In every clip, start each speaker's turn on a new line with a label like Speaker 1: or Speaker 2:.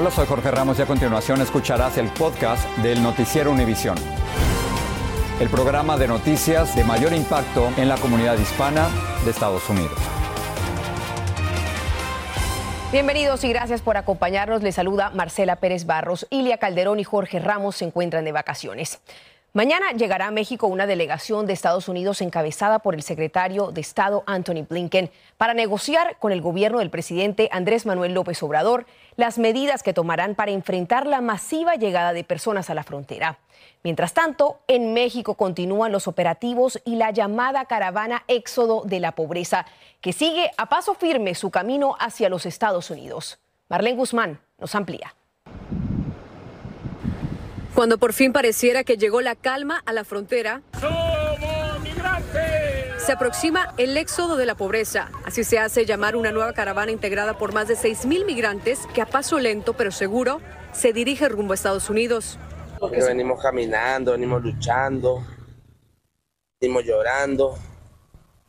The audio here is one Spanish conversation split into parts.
Speaker 1: Hola, soy Jorge Ramos y a continuación escucharás el podcast del Noticiero Univisión. El programa de noticias de mayor impacto en la comunidad hispana de Estados Unidos.
Speaker 2: Bienvenidos y gracias por acompañarnos. Les saluda Marcela Pérez Barros, Ilia Calderón y Jorge Ramos se encuentran de vacaciones. Mañana llegará a México una delegación de Estados Unidos encabezada por el secretario de Estado Anthony Blinken para negociar con el gobierno del presidente Andrés Manuel López Obrador las medidas que tomarán para enfrentar la masiva llegada de personas a la frontera. Mientras tanto, en México continúan los operativos y la llamada caravana Éxodo de la Pobreza, que sigue a paso firme su camino hacia los Estados Unidos. Marlene Guzmán nos amplía.
Speaker 3: Cuando por fin pareciera que llegó la calma a la frontera, se aproxima el éxodo de la pobreza. Así se hace llamar una nueva caravana integrada por más de 6.000 migrantes que a paso lento pero seguro se dirige rumbo a Estados Unidos.
Speaker 4: Porque venimos caminando, venimos luchando, venimos llorando.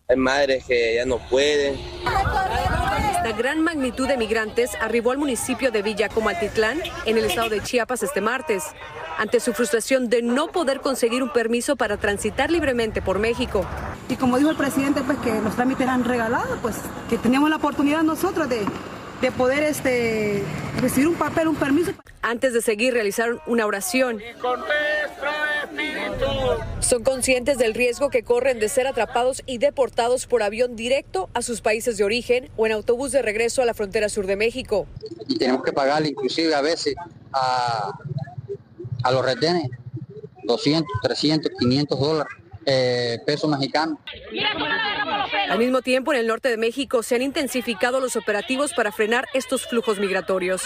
Speaker 4: Hay madres que ya no pueden.
Speaker 3: La gran magnitud de migrantes arribó al municipio de Villa Comaltitlán, en el estado de Chiapas, este martes ante su frustración de no poder conseguir un permiso para transitar libremente por México.
Speaker 5: Y como dijo el presidente, pues que los trámites eran regalados, pues que teníamos la oportunidad nosotros de, de poder este, recibir un papel, un permiso.
Speaker 3: Antes de seguir, realizaron una oración. Son conscientes del riesgo que corren de ser atrapados y deportados por avión directo a sus países de origen o en autobús de regreso a la frontera sur de México.
Speaker 6: Y tenemos que pagarle inclusive a veces a, a los retenes 200, 300, 500 dólares. Eh, pesos mexicanos.
Speaker 3: Al mismo tiempo, en el norte de México se han intensificado los operativos para frenar estos flujos migratorios.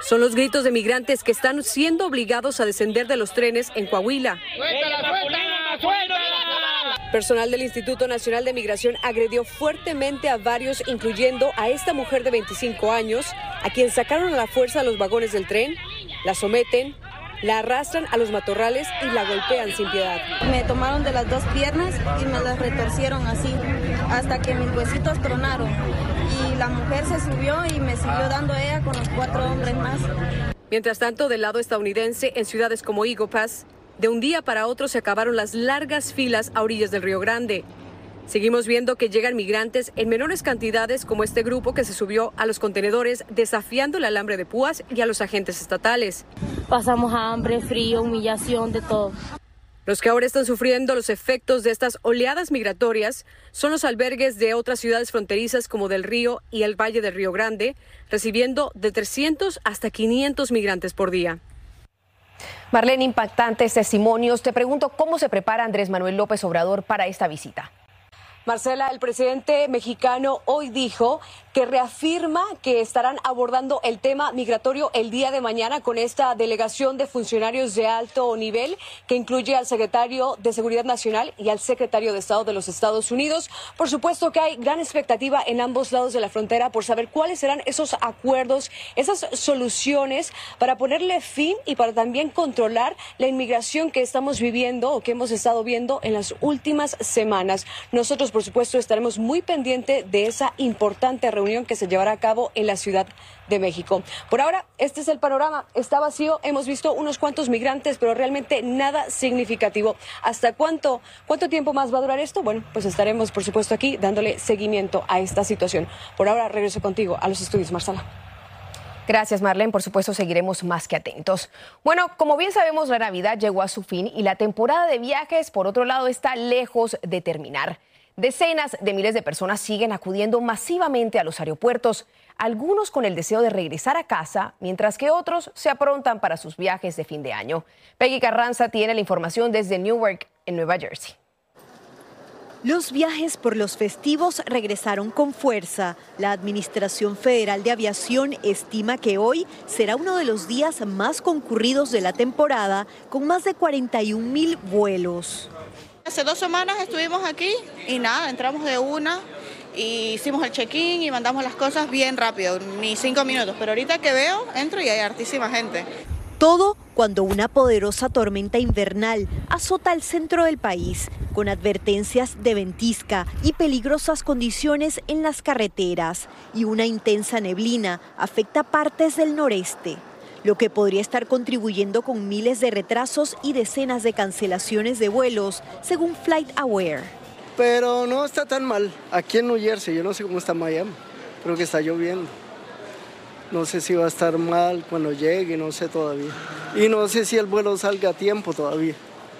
Speaker 3: Son los gritos de migrantes que están siendo obligados a descender de los trenes en Coahuila. Personal del Instituto Nacional de Migración agredió fuertemente a varios, incluyendo a esta mujer de 25 años, a quien sacaron a la fuerza a los vagones del tren, la someten, la arrastran a los matorrales y la golpean sin piedad.
Speaker 7: Me tomaron de las dos piernas y me las retorcieron así, hasta que mis huesitos tronaron. Y la mujer se subió y me siguió dando ella con los cuatro hombres más.
Speaker 3: Mientras tanto, del lado estadounidense, en ciudades como Pass, de un día para otro se acabaron las largas filas a orillas del Río Grande. Seguimos viendo que llegan migrantes en menores cantidades como este grupo que se subió a los contenedores desafiando el alambre de púas y a los agentes estatales.
Speaker 8: Pasamos hambre, frío, humillación, de todo.
Speaker 3: Los que ahora están sufriendo los efectos de estas oleadas migratorias son los albergues de otras ciudades fronterizas como Del Río y el Valle del Río Grande, recibiendo de 300 hasta 500 migrantes por día.
Speaker 2: Marlene, impactantes testimonios. Te pregunto cómo se prepara Andrés Manuel López Obrador para esta visita.
Speaker 3: Marcela, el presidente mexicano hoy dijo que reafirma que estarán abordando el tema migratorio el día de mañana con esta delegación de funcionarios de alto nivel que incluye al secretario de Seguridad Nacional y al secretario de Estado de los Estados Unidos. Por supuesto que hay gran expectativa en ambos lados de la frontera por saber cuáles serán esos acuerdos, esas soluciones para ponerle fin y para también controlar la inmigración que estamos viviendo o que hemos estado viendo en las últimas semanas. Nosotros por supuesto, estaremos muy pendientes de esa importante reunión que se llevará a cabo en la Ciudad de México. Por ahora, este es el panorama. Está vacío. Hemos visto unos cuantos migrantes, pero realmente nada significativo. ¿Hasta cuánto, cuánto tiempo más va a durar esto? Bueno, pues estaremos, por supuesto, aquí dándole seguimiento a esta situación. Por ahora, regreso contigo a los estudios, Marsala.
Speaker 2: Gracias, Marlene. Por supuesto, seguiremos más que atentos. Bueno, como bien sabemos, la Navidad llegó a su fin y la temporada de viajes, por otro lado, está lejos de terminar. Decenas de miles de personas siguen acudiendo masivamente a los aeropuertos, algunos con el deseo de regresar a casa, mientras que otros se aprontan para sus viajes de fin de año. Peggy Carranza tiene la información desde Newark, en Nueva Jersey.
Speaker 9: Los viajes por los festivos regresaron con fuerza. La Administración Federal de Aviación estima que hoy será uno de los días más concurridos de la temporada, con más de 41 mil vuelos.
Speaker 10: Hace dos semanas estuvimos aquí y nada, entramos de una y hicimos el check-in y mandamos las cosas bien rápido, ni cinco minutos. Pero ahorita que veo, entro y hay hartísima gente.
Speaker 9: Todo cuando una poderosa tormenta invernal azota el centro del país, con advertencias de ventisca y peligrosas condiciones en las carreteras, y una intensa neblina afecta partes del noreste, lo que podría estar contribuyendo con miles de retrasos y decenas de cancelaciones de vuelos, según FlightAware.
Speaker 11: Pero no está tan mal. Aquí en New Jersey, yo no sé cómo está Miami, creo que está lloviendo. No sé si va a estar mal cuando llegue, no sé todavía. Y no sé si el vuelo salga a tiempo todavía.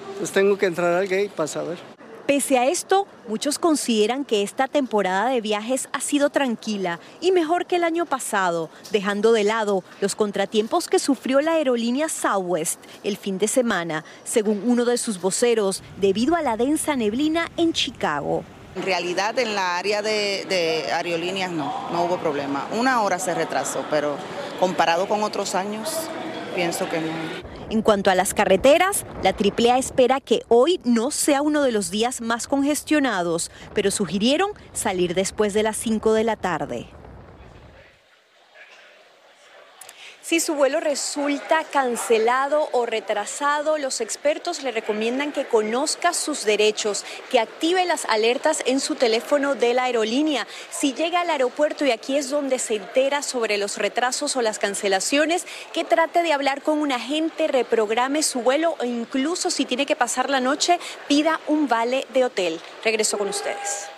Speaker 11: Entonces tengo que entrar al gate para saber.
Speaker 9: Pese a esto, muchos consideran que esta temporada de viajes ha sido tranquila y mejor que el año pasado, dejando de lado los contratiempos que sufrió la aerolínea Southwest el fin de semana, según uno de sus voceros, debido a la densa neblina en Chicago.
Speaker 12: En realidad en la área de, aerolíneas no, no hubo problema. Una hora se retrasó, pero comparado con otros años, pienso que no.
Speaker 9: En cuanto a las carreteras, la AAA espera que hoy no sea uno de los días más congestionados, pero sugirieron salir después de las 5 de la tarde. Si su vuelo resulta cancelado o retrasado, los expertos le recomiendan que conozca sus derechos, que active las alertas en su teléfono de la aerolínea. Si llega al aeropuerto y aquí es donde se entera sobre los retrasos o las cancelaciones, que trate de hablar con un agente, reprograme su vuelo o incluso si tiene que pasar la noche, pida un vale de hotel. Regreso con ustedes.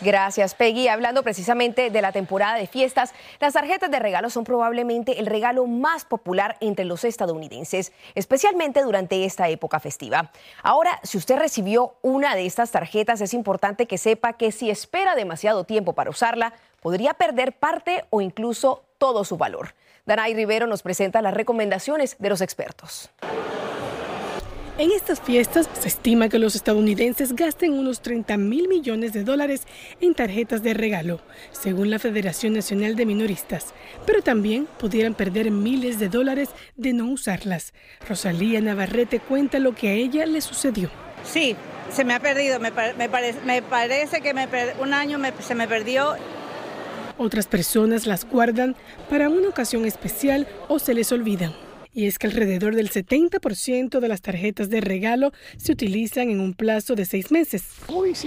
Speaker 2: Gracias, Peggy. Hablando precisamente de la temporada de fiestas, las tarjetas de regalo son probablemente el regalo más popular entre los estadounidenses, especialmente durante esta época festiva. Ahora, si usted recibió una de estas tarjetas, es importante que sepa que si espera demasiado tiempo para usarla, podría perder parte o incluso todo su valor. Danay Rivero nos presenta las recomendaciones de los expertos.
Speaker 13: En estas fiestas se estima que los estadounidenses gasten unos 30 mil millones de dólares en tarjetas de regalo, según la Federación Nacional de Minoristas, pero también pudieran perder miles de dólares de no usarlas. Rosalía Navarrete cuenta lo que a ella le sucedió.
Speaker 14: Sí, se me ha perdido, me, parece que un año se me perdió.
Speaker 13: Otras personas las guardan para una ocasión especial o se les olvidan y es que alrededor del 70% de las tarjetas de regalo se utilizan en un plazo de seis meses.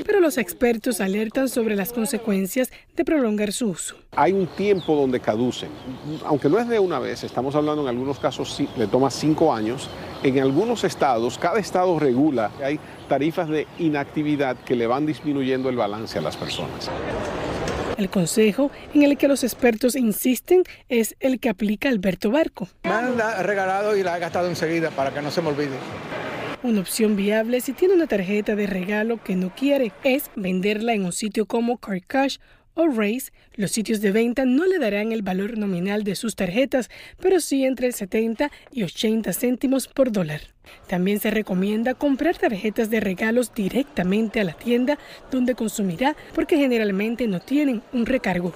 Speaker 13: Pero los expertos alertan sobre las consecuencias de prolongar su uso.
Speaker 15: Hay un tiempo donde caducen, aunque no es de una vez, estamos hablando en algunos casos le toma cinco años. En algunos estados, cada estado regula, hay tarifas de inactividad que le van disminuyendo el balance a las personas.
Speaker 13: El consejo en el que los expertos insisten es el que aplica Alberto Barco.
Speaker 16: Me han regalado y la he gastado enseguida para que no se me olvide.
Speaker 13: Una opción viable si tiene una tarjeta de regalo que no quiere es venderla en un sitio como Car Cash o Race, los sitios de venta no le darán el valor nominal de sus tarjetas, pero sí entre 70 y 80 céntimos por dólar. También se recomienda comprar tarjetas de regalos directamente a la tienda donde consumirá porque generalmente no tienen un recargo.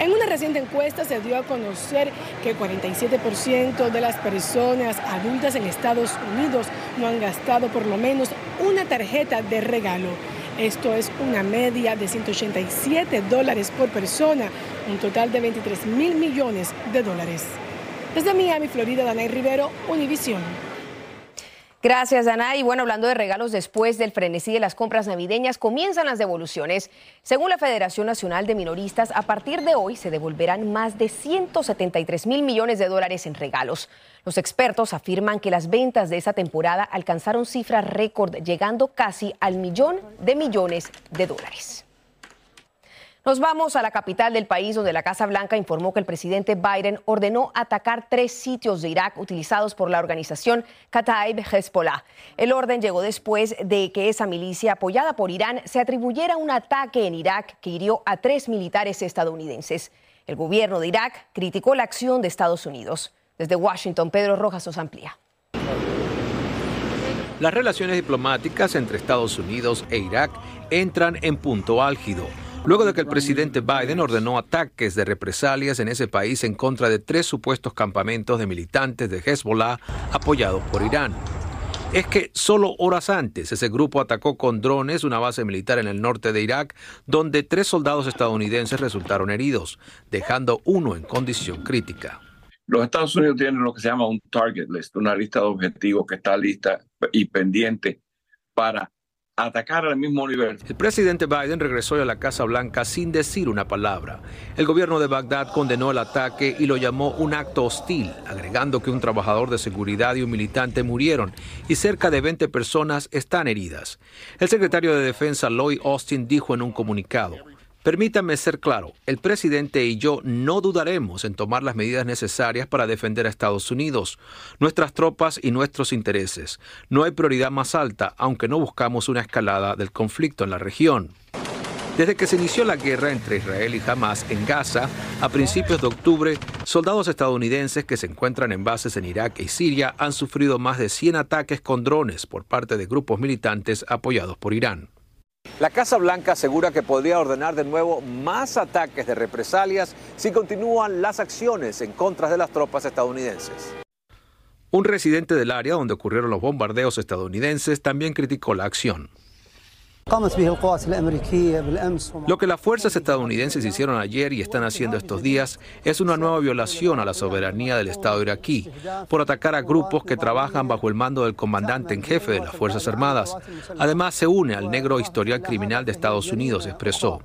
Speaker 13: En una reciente encuesta se dio a conocer que 47% de las personas adultas en Estados Unidos no han gastado por lo menos una tarjeta de regalo. Esto es una media de 187 dólares por persona, un total de 23 mil millones de dólares. Desde Miami, Florida, Danay Rivero, Univisión.
Speaker 2: Gracias, Ana. Y bueno, hablando de regalos, después del frenesí de las compras navideñas, comienzan las devoluciones. Según la Federación Nacional de Minoristas, a partir de hoy se devolverán más de 173 mil millones de dólares en regalos. Los expertos afirman que las ventas de esa temporada alcanzaron cifras récord, llegando casi al millón de millones de dólares. Nos vamos a la capital del país, donde la Casa Blanca informó que el presidente Biden ordenó atacar tres sitios de Irak utilizados por la organización Kataib Hezbollah. El orden llegó después de que esa milicia apoyada por Irán se atribuyera un ataque en Irak que hirió a tres militares estadounidenses. El gobierno de Irak criticó la acción de Estados Unidos. Desde Washington, Pedro Rojas nos amplía.
Speaker 17: Las relaciones diplomáticas entre Estados Unidos e Irak entran en punto álgido luego de que el presidente Biden ordenó ataques de represalias en ese país en contra de tres supuestos campamentos de militantes de Hezbollah apoyados por Irán. Es que solo horas antes ese grupo atacó con drones una base militar en el norte de Irak, donde tres soldados estadounidenses resultaron heridos, dejando uno en condición crítica.
Speaker 18: Los Estados Unidos tienen lo que se llama un target list, una lista de objetivos que está lista y pendiente para atacar al mismo nivel.
Speaker 17: El presidente Biden regresó a la Casa Blanca sin decir una palabra. El gobierno de Bagdad condenó el ataque y lo llamó un acto hostil, agregando que un trabajador de seguridad y un militante murieron y cerca de 20 personas están heridas. El secretario de Defensa Lloyd Austin dijo en un comunicado, Permítanme ser claro, el presidente y yo no dudaremos en tomar las medidas necesarias para defender a Estados Unidos, nuestras tropas y nuestros intereses. No hay prioridad más alta, aunque no buscamos una escalada del conflicto en la región. Desde que se inició la guerra entre Israel y Hamas en Gaza, a principios de octubre, soldados estadounidenses que se encuentran en bases en Irak y Siria han sufrido más de 100 ataques con drones por parte de grupos militantes apoyados por Irán.
Speaker 19: La Casa Blanca asegura que podría ordenar de nuevo más ataques de represalias si continúan las acciones en contra de las tropas estadounidenses.
Speaker 17: Un residente del área donde ocurrieron los bombardeos estadounidenses también criticó la acción. Lo que las fuerzas estadounidenses hicieron ayer y están haciendo estos días es una nueva violación a la soberanía del Estado iraquí por atacar a grupos que trabajan bajo el mando del comandante en jefe de las Fuerzas Armadas. Además, se une al negro historial criminal de Estados Unidos, expresó.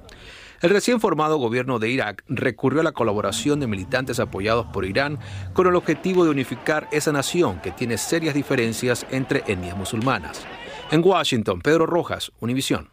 Speaker 17: El recién formado gobierno de Irak recurrió a la colaboración de militantes apoyados por Irán con el objetivo de unificar esa nación que tiene serias diferencias entre etnias musulmanas. En Washington, Pedro Rojas, Univisión.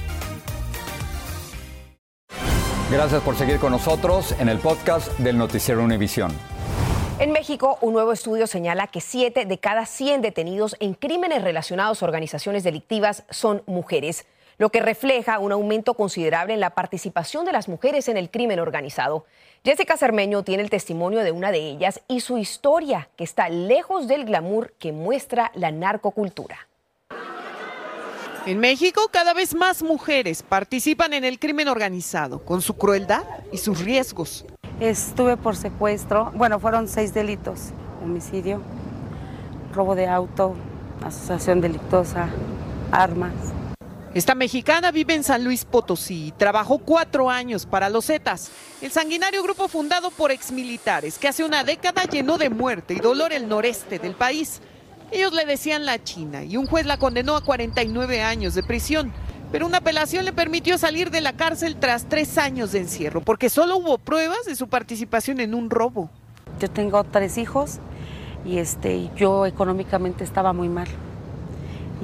Speaker 1: Gracias por seguir con nosotros en el podcast del Noticiero Univisión.
Speaker 2: En México, un nuevo estudio señala que 7 de cada 100 detenidos en crímenes relacionados a organizaciones delictivas son mujeres, lo que refleja un aumento considerable en la participación de las mujeres en el crimen organizado. Jessica Cermeño tiene el testimonio de una de ellas y su historia, que está lejos del glamour que muestra la narcocultura.
Speaker 20: En México, cada vez más mujeres participan en el crimen organizado, con su crueldad y sus riesgos.
Speaker 21: Estuve por secuestro, bueno, fueron seis delitos, homicidio, robo de auto, asociación delictosa, armas.
Speaker 20: Esta mexicana vive en San Luis Potosí y trabajó cuatro años para los Zetas, el sanguinario grupo fundado por exmilitares que hace una década llenó de muerte y dolor el noreste del país. Ellos le decían la China y un juez la condenó a 49 años de prisión. Pero una apelación le permitió salir de la cárcel tras tres años de encierro, porque solo hubo pruebas de su participación en un robo.
Speaker 21: Yo tengo tres hijos y este, yo económicamente estaba muy mal.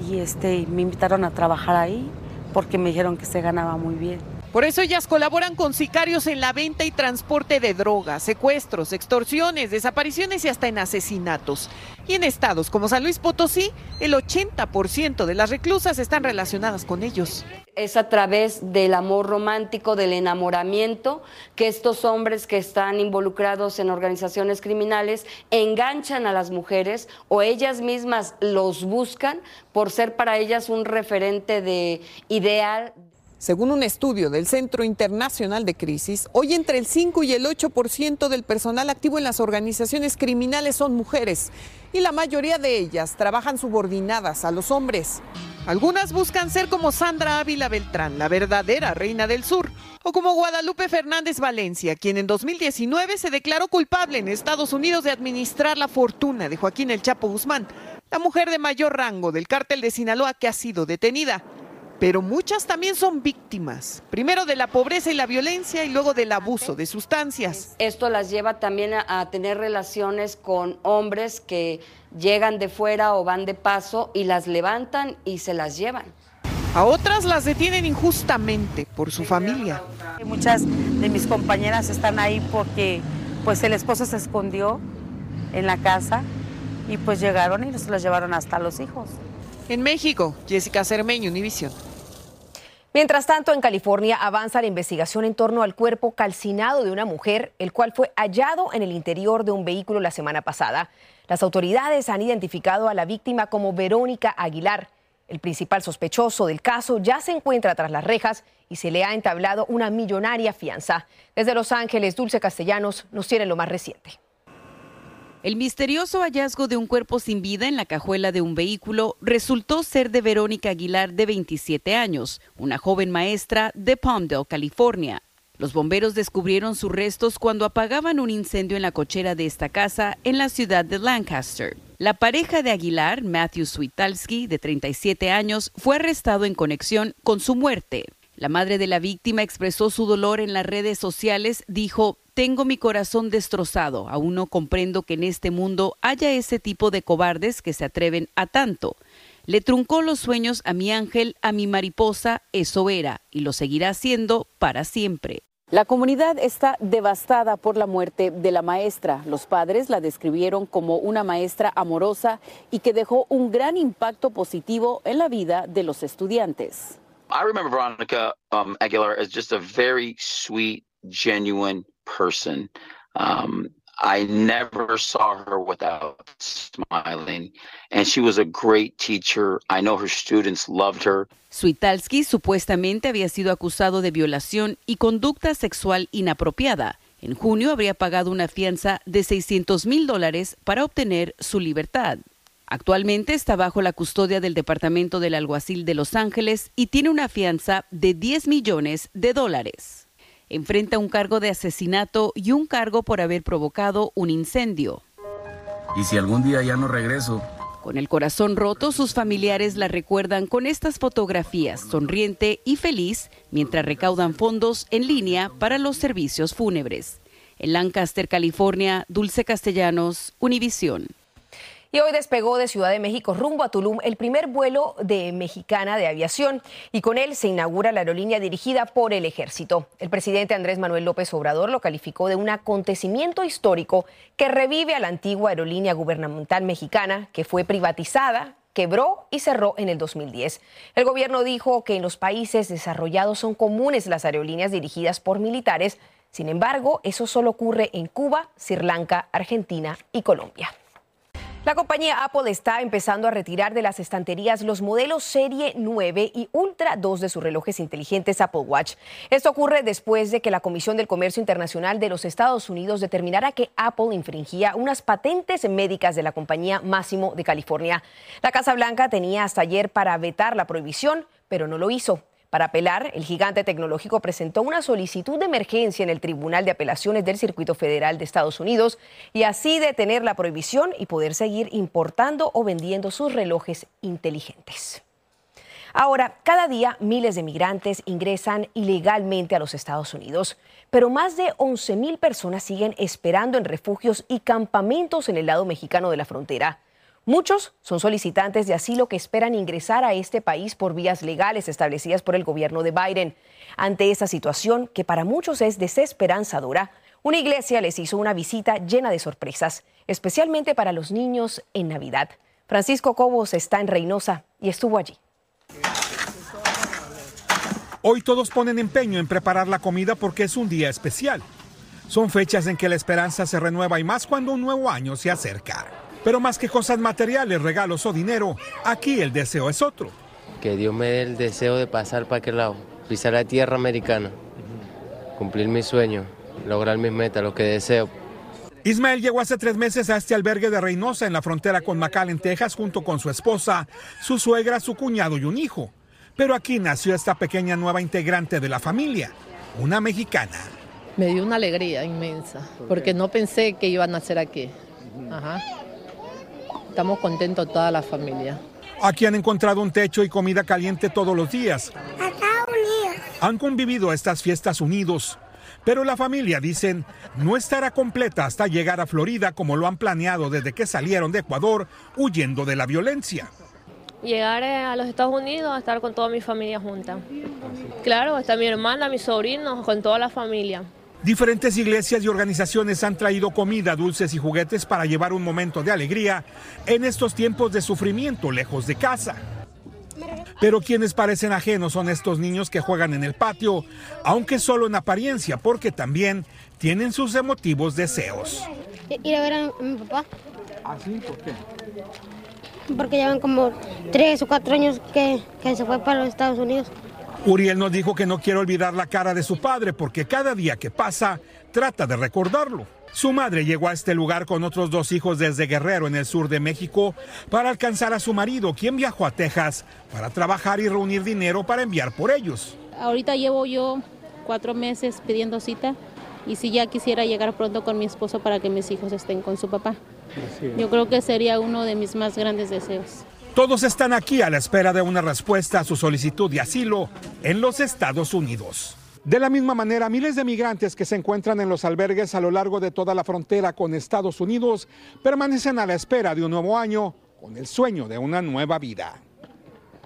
Speaker 21: Y este, me invitaron a trabajar ahí porque me dijeron que se ganaba muy bien.
Speaker 20: Por eso ellas colaboran con sicarios en la venta y transporte de drogas, secuestros, extorsiones, desapariciones y hasta en asesinatos. Y en estados como San Luis Potosí, el 80% de las reclusas están relacionadas con ellos.
Speaker 22: Es a través del amor romántico, del enamoramiento, que estos hombres que están involucrados en organizaciones criminales enganchan a las mujeres o ellas mismas los buscan por ser para ellas un referente de ideal.
Speaker 20: Según un estudio del Centro Internacional de Crisis, hoy entre el 5 y el 8% del personal activo en las organizaciones criminales son mujeres y la mayoría de ellas trabajan subordinadas a los hombres. Algunas buscan ser como Sandra Ávila Beltrán, la verdadera reina del sur, o como Guadalupe Fernández Valencia, quien en 2019 se declaró culpable en Estados Unidos de administrar la fortuna de Joaquín El Chapo Guzmán, la mujer de mayor rango del cártel de Sinaloa que ha sido detenida pero muchas también son víctimas, primero de la pobreza y la violencia y luego del abuso de sustancias.
Speaker 22: Esto las lleva también a, tener relaciones con hombres que llegan de fuera o van de paso y las levantan y se las llevan.
Speaker 20: A otras las detienen injustamente por su familia.
Speaker 21: Muchas de mis compañeras están ahí porque pues el esposo se escondió en la casa y pues llegaron y se los llevaron hasta los hijos.
Speaker 20: En México, Jessica Cermeño, Univisión.
Speaker 2: Mientras tanto, en California avanza la investigación en torno al cuerpo calcinado de una mujer, el cual fue hallado en el interior de un vehículo la semana pasada. Las autoridades han identificado a la víctima como Verónica Aguilar. El principal sospechoso del caso ya se encuentra tras las rejas y se le ha entablado una millonaria fianza. Desde Los Ángeles, Dulce Castellanos nos tiene lo más reciente.
Speaker 23: El misterioso hallazgo de un cuerpo sin vida en la cajuela de un vehículo resultó ser de Verónica Aguilar, de 27 años, una joven maestra de Palmdale, California. Los bomberos descubrieron sus restos cuando apagaban un incendio en la cochera de esta casa en la ciudad de Lancaster. La pareja de Aguilar, Matthew Switalski, de 37 años, fue arrestado en conexión con su muerte. La madre de la víctima expresó su dolor en las redes sociales, dijo, tengo mi corazón destrozado, aún no comprendo que en este mundo haya ese tipo de cobardes que se atreven a tanto. Le truncó los sueños a mi ángel, a mi mariposa, eso era, y lo seguirá haciendo para siempre.
Speaker 21: La comunidad está devastada por la muerte de la maestra. Los padres la describieron como una maestra amorosa y que dejó un gran impacto positivo en la vida de los estudiantes.
Speaker 24: I remember Veronica um, Aguilar as just a very sweet, genuine person. Um, I never saw her without smiling, and she was a great teacher. I know her students loved her.
Speaker 23: Switalski supuestamente había sido acusado de violación y conducta sexual inapropiada. En junio habría pagado una fianza de 600 mil dólares para obtener su libertad. Actualmente está bajo la custodia del Departamento del Alguacil de Los Ángeles y tiene una fianza de 10 millones de dólares. Enfrenta un cargo de asesinato y un cargo por haber provocado un incendio.
Speaker 25: Y si algún día ya no regreso.
Speaker 23: Con el corazón roto, sus familiares la recuerdan con estas fotografías, sonriente y feliz, mientras recaudan fondos en línea para los servicios fúnebres. En Lancaster, California, Dulce Castellanos, Univisión.
Speaker 2: Y hoy despegó de Ciudad de México rumbo a Tulum el primer vuelo de mexicana de aviación y con él se inaugura la aerolínea dirigida por el ejército. El presidente Andrés Manuel López Obrador lo calificó de un acontecimiento histórico que revive a la antigua aerolínea gubernamental mexicana que fue privatizada quebró y cerró en el 2010. El gobierno dijo que en los países desarrollados son comunes las aerolíneas dirigidas por militares, sin embargo, eso solo ocurre en Cuba, Sri Lanka, Argentina y Colombia. La compañía Apple está empezando a retirar de las estanterías los modelos Serie 9 y Ultra 2 de sus relojes inteligentes Apple Watch. Esto ocurre después de que la Comisión del Comercio Internacional de los Estados Unidos determinara que Apple infringía unas patentes médicas de la compañía Máximo de California. La Casa Blanca tenía hasta ayer para vetar la prohibición, pero no lo hizo. Para apelar, el gigante tecnológico presentó una solicitud de emergencia en el Tribunal de Apelaciones del Circuito Federal de Estados Unidos y así detener la prohibición y poder seguir importando o vendiendo sus relojes inteligentes. Ahora, cada día miles de migrantes ingresan ilegalmente a los Estados Unidos, pero más de 11 mil personas siguen esperando en refugios y campamentos en el lado mexicano de la frontera. Muchos son solicitantes de asilo que esperan ingresar a este país por vías legales establecidas por el gobierno de Biden. Ante esta situación, que para muchos es desesperanzadora, una iglesia les hizo una visita llena de sorpresas, especialmente para los niños en Navidad. Francisco Cobos está en Reynosa y estuvo allí.
Speaker 26: Hoy todos ponen empeño en preparar la comida porque es un día especial. Son fechas en que la esperanza se renueva y más cuando un nuevo año se acerca. Pero más que cosas materiales, regalos o dinero, aquí el deseo es otro.
Speaker 27: Que Dios me dé el deseo de pasar para aquel lado, pisar la tierra americana, cumplir mis sueños, lograr mis metas, lo que deseo.
Speaker 26: Ismael llegó hace tres meses a este albergue de Reynosa en la frontera con McAllen, Texas, junto con su esposa, su suegra, su cuñado y un hijo. Pero aquí nació esta pequeña nueva integrante de la familia, una mexicana.
Speaker 28: Me dio una alegría inmensa, porque no pensé que iba a nacer aquí. Ajá. Estamos contentos toda la familia.
Speaker 26: Aquí han encontrado un techo y comida caliente todos los días. Han convivido estas fiestas unidos. Pero la familia, dicen, no estará completa hasta llegar a Florida como lo han planeado desde que salieron de Ecuador huyendo de la violencia.
Speaker 29: llegar eh, a los Estados Unidos a estar con toda mi familia junta. Claro, está mi hermana, mis sobrinos, con toda la familia.
Speaker 26: Diferentes iglesias y organizaciones han traído comida, dulces y juguetes para llevar un momento de alegría en estos tiempos de sufrimiento lejos de casa. Pero quienes parecen ajenos son estos niños que juegan en el patio, aunque solo en apariencia, porque también tienen sus emotivos deseos.
Speaker 30: Ir a ver a mi papá.
Speaker 26: ¿Ah, sí? ¿Por qué?
Speaker 30: Porque llevan como tres o cuatro años que, que se fue para los Estados Unidos.
Speaker 26: Uriel nos dijo que no quiere olvidar la cara de su padre porque cada día que pasa trata de recordarlo. Su madre llegó a este lugar con otros dos hijos desde Guerrero, en el sur de México, para alcanzar a su marido, quien viajó a Texas para trabajar y reunir dinero para enviar por ellos.
Speaker 31: Ahorita llevo yo cuatro meses pidiendo cita y si ya quisiera llegar pronto con mi esposo para que mis hijos estén con su papá. Yo creo que sería uno de mis más grandes deseos.
Speaker 26: Todos están aquí a la espera de una respuesta a su solicitud de asilo en los Estados Unidos. De la misma manera, miles de migrantes que se encuentran en los albergues a lo largo de toda la frontera con Estados Unidos permanecen a la espera de un nuevo año con el sueño de una nueva vida.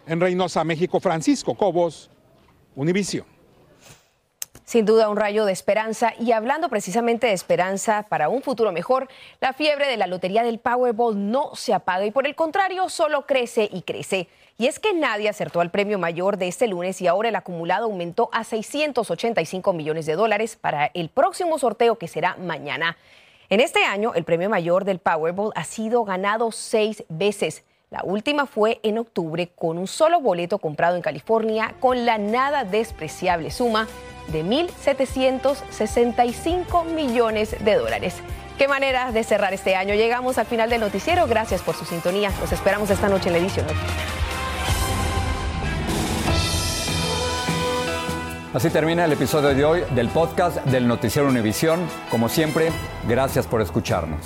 Speaker 26: En Reynosa, México, Francisco Cobos, Univisión.
Speaker 2: Sin duda un rayo de esperanza y hablando precisamente de esperanza para un futuro mejor, la fiebre de la lotería del Powerball no se apaga y por el contrario solo crece y crece. Y es que nadie acertó al premio mayor de este lunes y ahora el acumulado aumentó a 685 millones de dólares para el próximo sorteo que será mañana. En este año, el premio mayor del Powerball ha sido ganado seis veces. La última fue en octubre con un solo boleto comprado en California con la nada despreciable suma de 1.765 millones de dólares. Qué manera de cerrar este año. Llegamos al final del noticiero. Gracias por su sintonía. Los esperamos esta noche en la edición.
Speaker 1: Así termina el episodio de hoy del podcast del Noticiero Univisión. Como siempre, gracias por escucharnos.